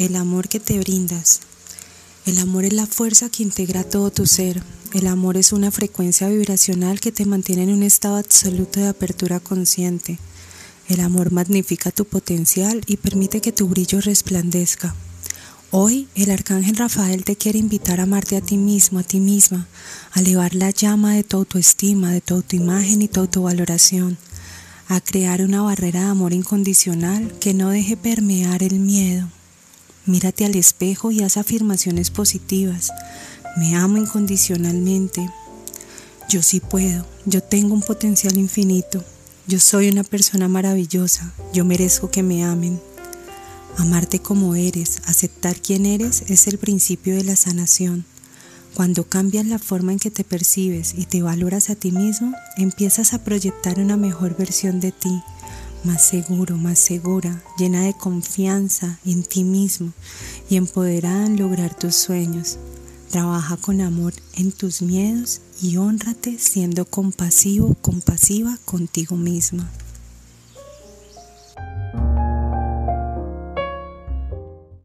el amor que te brindas. El amor es la fuerza que integra todo tu ser. El amor es una frecuencia vibracional que te mantiene en un estado absoluto de apertura consciente. El amor magnifica tu potencial y permite que tu brillo resplandezca. Hoy el arcángel Rafael te quiere invitar a amarte a ti mismo, a ti misma, a elevar la llama de tu autoestima, de tu autoimagen y tu autovaloración a crear una barrera de amor incondicional que no deje permear el miedo. Mírate al espejo y haz afirmaciones positivas. Me amo incondicionalmente. Yo sí puedo. Yo tengo un potencial infinito. Yo soy una persona maravillosa. Yo merezco que me amen. Amarte como eres, aceptar quién eres, es el principio de la sanación. Cuando cambias la forma en que te percibes y te valoras a ti mismo, empiezas a proyectar una mejor versión de ti, más seguro, más segura, llena de confianza en ti mismo y empoderada en lograr tus sueños. Trabaja con amor en tus miedos y honrate siendo compasivo, compasiva contigo misma.